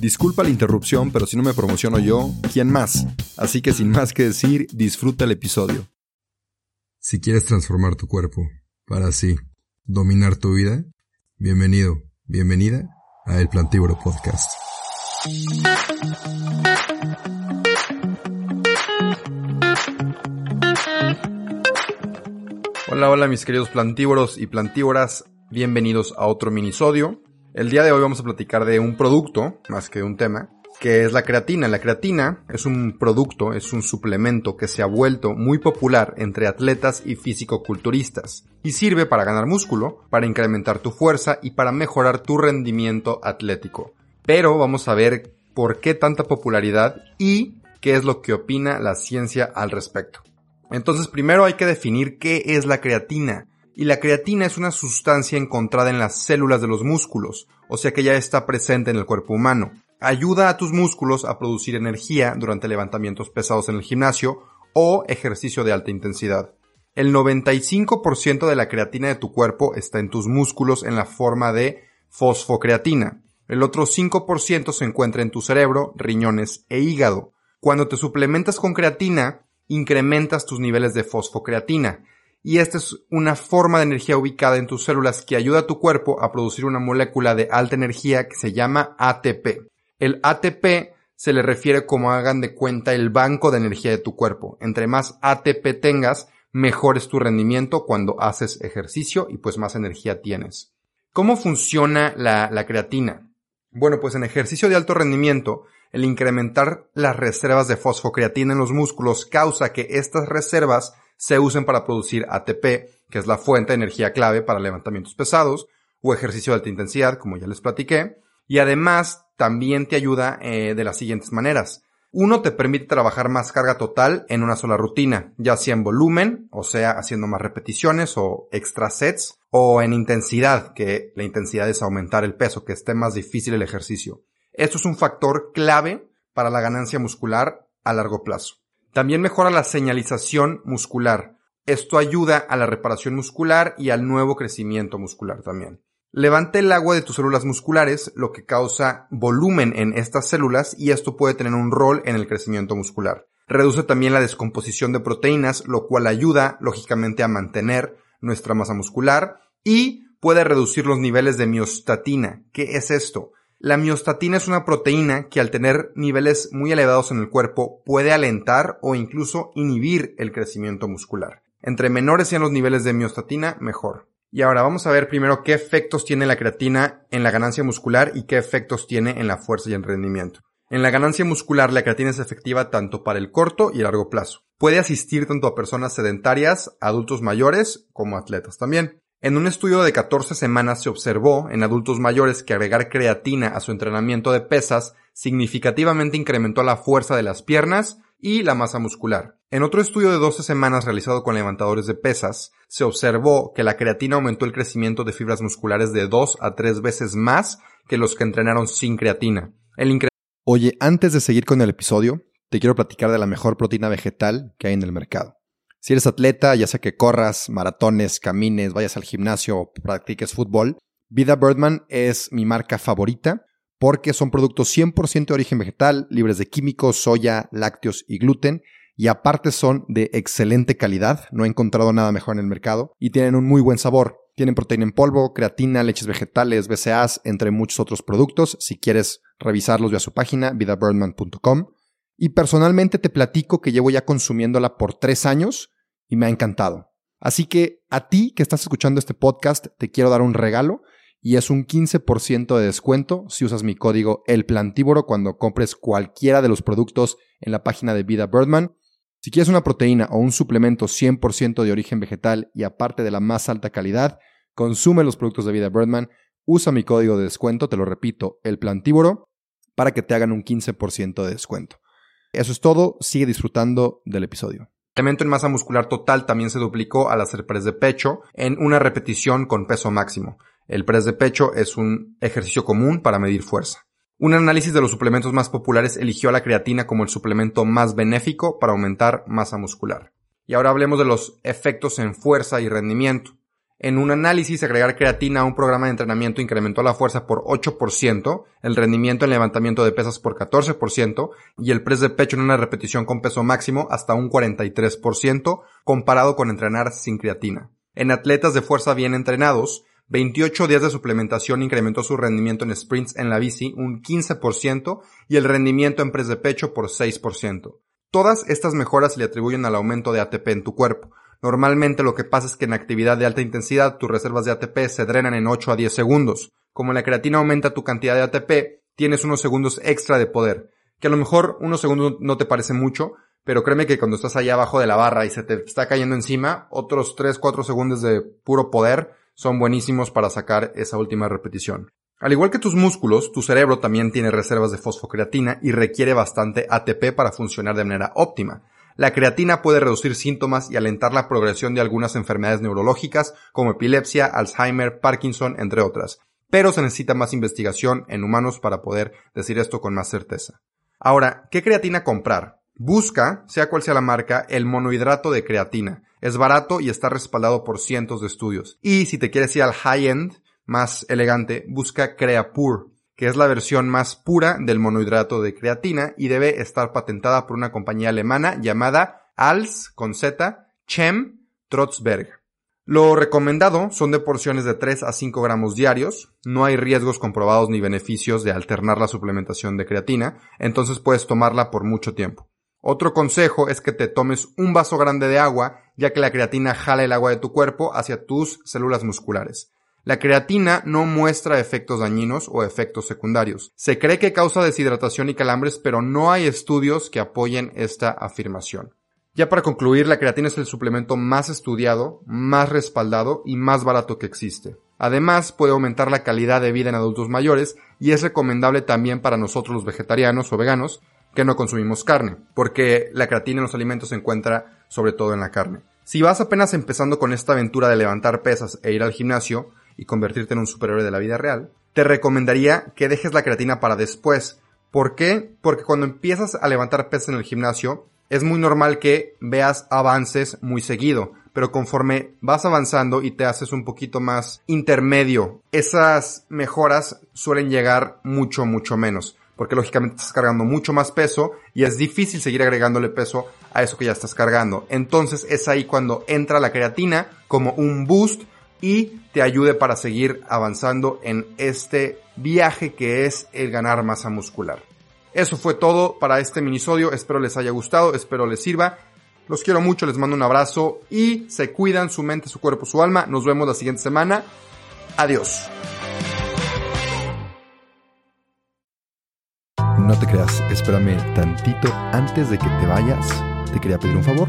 Disculpa la interrupción, pero si no me promociono yo, ¿quién más? Así que sin más que decir, disfruta el episodio. Si quieres transformar tu cuerpo para así dominar tu vida, bienvenido, bienvenida a El Plantívoro Podcast. Hola, hola mis queridos plantívoros y plantívoras, bienvenidos a otro minisodio. El día de hoy vamos a platicar de un producto, más que de un tema, que es la creatina. La creatina es un producto, es un suplemento que se ha vuelto muy popular entre atletas y físico-culturistas y sirve para ganar músculo, para incrementar tu fuerza y para mejorar tu rendimiento atlético. Pero vamos a ver por qué tanta popularidad y qué es lo que opina la ciencia al respecto. Entonces primero hay que definir qué es la creatina y la creatina es una sustancia encontrada en las células de los músculos, o sea que ya está presente en el cuerpo humano. Ayuda a tus músculos a producir energía durante levantamientos pesados en el gimnasio o ejercicio de alta intensidad. El 95% de la creatina de tu cuerpo está en tus músculos en la forma de fosfocreatina. El otro 5% se encuentra en tu cerebro, riñones e hígado. Cuando te suplementas con creatina, incrementas tus niveles de fosfocreatina y esta es una forma de energía ubicada en tus células que ayuda a tu cuerpo a producir una molécula de alta energía que se llama ATP. El ATP se le refiere como hagan de cuenta el banco de energía de tu cuerpo. Entre más ATP tengas, mejor es tu rendimiento cuando haces ejercicio y pues más energía tienes. ¿Cómo funciona la, la creatina? Bueno, pues en ejercicio de alto rendimiento, el incrementar las reservas de fosfocreatina en los músculos causa que estas reservas se usen para producir ATP, que es la fuente de energía clave para levantamientos pesados o ejercicio de alta intensidad, como ya les platiqué. Y además también te ayuda eh, de las siguientes maneras. Uno te permite trabajar más carga total en una sola rutina, ya sea en volumen, o sea, haciendo más repeticiones o extra sets, o en intensidad, que la intensidad es aumentar el peso, que esté más difícil el ejercicio. Esto es un factor clave para la ganancia muscular a largo plazo. También mejora la señalización muscular. Esto ayuda a la reparación muscular y al nuevo crecimiento muscular también. Levanta el agua de tus células musculares, lo que causa volumen en estas células y esto puede tener un rol en el crecimiento muscular. Reduce también la descomposición de proteínas, lo cual ayuda, lógicamente, a mantener nuestra masa muscular y puede reducir los niveles de miostatina. ¿Qué es esto? La miostatina es una proteína que al tener niveles muy elevados en el cuerpo puede alentar o incluso inhibir el crecimiento muscular. Entre menores sean los niveles de miostatina, mejor. Y ahora vamos a ver primero qué efectos tiene la creatina en la ganancia muscular y qué efectos tiene en la fuerza y el rendimiento. En la ganancia muscular la creatina es efectiva tanto para el corto y el largo plazo. Puede asistir tanto a personas sedentarias, adultos mayores, como atletas también. En un estudio de 14 semanas se observó en adultos mayores que agregar creatina a su entrenamiento de pesas significativamente incrementó la fuerza de las piernas y la masa muscular. En otro estudio de 12 semanas realizado con levantadores de pesas, se observó que la creatina aumentó el crecimiento de fibras musculares de 2 a 3 veces más que los que entrenaron sin creatina. Oye, antes de seguir con el episodio, te quiero platicar de la mejor proteína vegetal que hay en el mercado. Si eres atleta, ya sea que corras, maratones, camines, vayas al gimnasio o practiques fútbol, Vida Birdman es mi marca favorita porque son productos 100% de origen vegetal, libres de químicos, soya, lácteos y gluten, y aparte son de excelente calidad, no he encontrado nada mejor en el mercado, y tienen un muy buen sabor. Tienen proteína en polvo, creatina, leches vegetales, BCAAs, entre muchos otros productos. Si quieres revisarlos, ve a su página, vidabirdman.com. Y personalmente te platico que llevo ya consumiéndola por tres años y me ha encantado. Así que a ti que estás escuchando este podcast, te quiero dar un regalo y es un 15% de descuento si usas mi código El Plantívoro cuando compres cualquiera de los productos en la página de Vida Birdman. Si quieres una proteína o un suplemento 100% de origen vegetal y aparte de la más alta calidad, consume los productos de Vida Birdman, usa mi código de descuento, te lo repito, El Plantívoro, para que te hagan un 15% de descuento. Eso es todo, sigue disfrutando del episodio. El incremento en masa muscular total también se duplicó al hacer press de pecho en una repetición con peso máximo. El press de pecho es un ejercicio común para medir fuerza. Un análisis de los suplementos más populares eligió a la creatina como el suplemento más benéfico para aumentar masa muscular. Y ahora hablemos de los efectos en fuerza y rendimiento. En un análisis, agregar creatina a un programa de entrenamiento incrementó la fuerza por 8%, el rendimiento en levantamiento de pesas por 14% y el press de pecho en una repetición con peso máximo hasta un 43% comparado con entrenar sin creatina. En atletas de fuerza bien entrenados, 28 días de suplementación incrementó su rendimiento en sprints en la bici un 15% y el rendimiento en press de pecho por 6%. Todas estas mejoras se le atribuyen al aumento de ATP en tu cuerpo, Normalmente lo que pasa es que en actividad de alta intensidad tus reservas de ATP se drenan en 8 a 10 segundos. Como la creatina aumenta tu cantidad de ATP, tienes unos segundos extra de poder. Que a lo mejor unos segundos no te parece mucho, pero créeme que cuando estás allá abajo de la barra y se te está cayendo encima, otros 3-4 segundos de puro poder son buenísimos para sacar esa última repetición. Al igual que tus músculos, tu cerebro también tiene reservas de fosfocreatina y requiere bastante ATP para funcionar de manera óptima. La creatina puede reducir síntomas y alentar la progresión de algunas enfermedades neurológicas como epilepsia, Alzheimer, Parkinson, entre otras. Pero se necesita más investigación en humanos para poder decir esto con más certeza. Ahora, ¿qué creatina comprar? Busca, sea cual sea la marca, el monohidrato de creatina. Es barato y está respaldado por cientos de estudios. Y si te quieres ir al high-end, más elegante, busca Creapure que es la versión más pura del monohidrato de creatina y debe estar patentada por una compañía alemana llamada ALS con Z Chem Trotzberg. Lo recomendado son de porciones de 3 a 5 gramos diarios, no hay riesgos comprobados ni beneficios de alternar la suplementación de creatina, entonces puedes tomarla por mucho tiempo. Otro consejo es que te tomes un vaso grande de agua, ya que la creatina jala el agua de tu cuerpo hacia tus células musculares. La creatina no muestra efectos dañinos o efectos secundarios. Se cree que causa deshidratación y calambres, pero no hay estudios que apoyen esta afirmación. Ya para concluir, la creatina es el suplemento más estudiado, más respaldado y más barato que existe. Además, puede aumentar la calidad de vida en adultos mayores y es recomendable también para nosotros los vegetarianos o veganos que no consumimos carne, porque la creatina en los alimentos se encuentra sobre todo en la carne. Si vas apenas empezando con esta aventura de levantar pesas e ir al gimnasio, y convertirte en un superhéroe de la vida real, te recomendaría que dejes la creatina para después. ¿Por qué? Porque cuando empiezas a levantar pesas en el gimnasio, es muy normal que veas avances muy seguido, pero conforme vas avanzando y te haces un poquito más intermedio, esas mejoras suelen llegar mucho, mucho menos, porque lógicamente estás cargando mucho más peso y es difícil seguir agregándole peso a eso que ya estás cargando. Entonces es ahí cuando entra la creatina como un boost y te ayude para seguir avanzando en este viaje que es el ganar masa muscular. Eso fue todo para este minisodio, espero les haya gustado, espero les sirva. Los quiero mucho, les mando un abrazo y se cuidan su mente, su cuerpo, su alma. Nos vemos la siguiente semana. Adiós. No te creas, espérame tantito antes de que te vayas. Te quería pedir un favor.